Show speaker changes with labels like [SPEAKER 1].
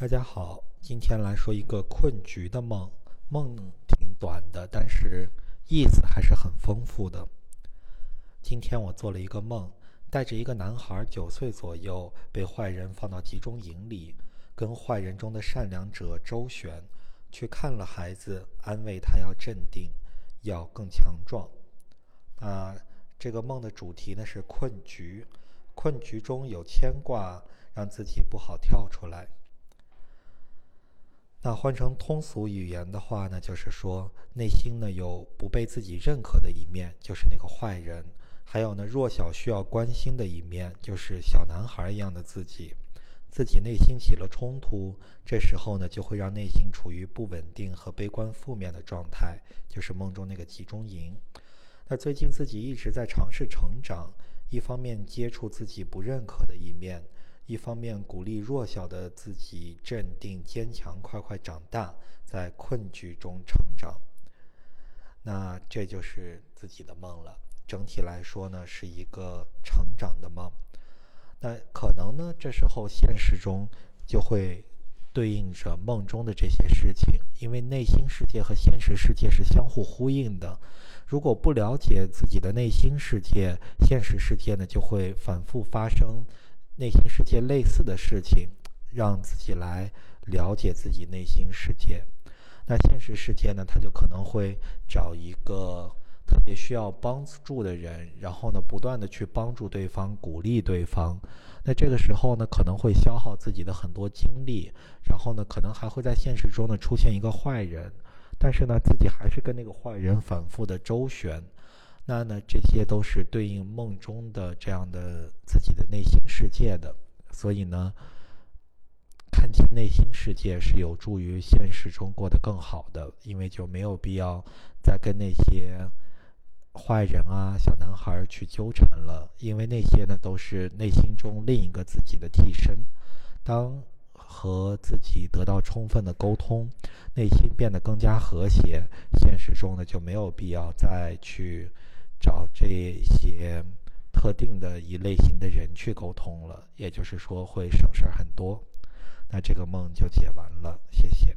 [SPEAKER 1] 大家好，今天来说一个困局的梦。梦挺短的，但是意思还是很丰富的。今天我做了一个梦，带着一个男孩，九岁左右，被坏人放到集中营里，跟坏人中的善良者周旋，去看了孩子，安慰他要镇定，要更强壮。啊，这个梦的主题呢是困局，困局中有牵挂，让自己不好跳出来。那换成通俗语言的话呢，就是说内心呢有不被自己认可的一面，就是那个坏人；还有呢弱小需要关心的一面，就是小男孩一样的自己。自己内心起了冲突，这时候呢就会让内心处于不稳定和悲观负面的状态，就是梦中那个集中营。那最近自己一直在尝试成长，一方面接触自己不认可的一面。一方面鼓励弱小的自己镇定坚强，快快长大，在困局中成长。那这就是自己的梦了。整体来说呢，是一个成长的梦。那可能呢，这时候现实中就会对应着梦中的这些事情，因为内心世界和现实世界是相互呼应的。如果不了解自己的内心世界，现实世界呢就会反复发生。内心世界类似的事情，让自己来了解自己内心世界。那现实世界呢，他就可能会找一个特别需要帮助的人，然后呢，不断的去帮助对方，鼓励对方。那这个时候呢，可能会消耗自己的很多精力，然后呢，可能还会在现实中呢出现一个坏人，但是呢，自己还是跟那个坏人反复的周旋。那呢，这些都是对应梦中的这样的自己的内心世界的，所以呢，看清内心世界是有助于现实中过得更好的，因为就没有必要再跟那些坏人啊、小男孩去纠缠了，因为那些呢都是内心中另一个自己的替身。当和自己得到充分的沟通，内心变得更加和谐，现实中呢就没有必要再去。找这些特定的一类型的人去沟通了，也就是说会省事儿很多。那这个梦就解完了，谢谢。